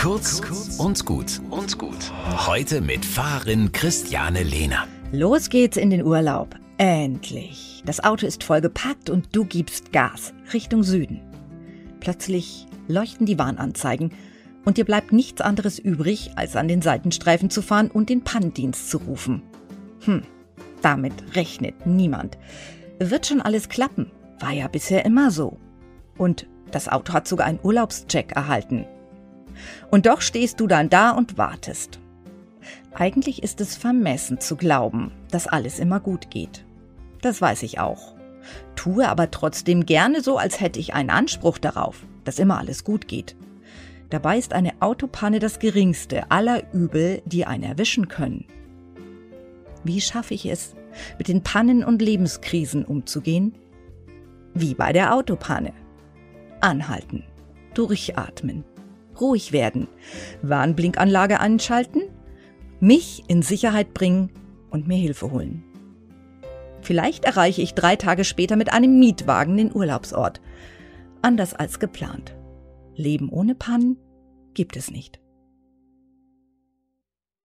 Kurz und gut und gut. Heute mit Fahrerin Christiane Lehner. Los geht's in den Urlaub. Endlich. Das Auto ist voll gepackt und du gibst Gas Richtung Süden. Plötzlich leuchten die Warnanzeigen und dir bleibt nichts anderes übrig, als an den Seitenstreifen zu fahren und den Pannendienst zu rufen. Hm, damit rechnet niemand. Wird schon alles klappen. War ja bisher immer so. Und das Auto hat sogar einen Urlaubscheck erhalten. Und doch stehst du dann da und wartest. Eigentlich ist es vermessen zu glauben, dass alles immer gut geht. Das weiß ich auch. Tue aber trotzdem gerne so, als hätte ich einen Anspruch darauf, dass immer alles gut geht. Dabei ist eine Autopanne das geringste aller Übel, die einen erwischen können. Wie schaffe ich es, mit den Pannen und Lebenskrisen umzugehen? Wie bei der Autopanne. Anhalten, durchatmen, ruhig werden, Warnblinkanlage anschalten, mich in Sicherheit bringen und mir Hilfe holen. Vielleicht erreiche ich drei Tage später mit einem Mietwagen den Urlaubsort. Anders als geplant. Leben ohne Pannen gibt es nicht.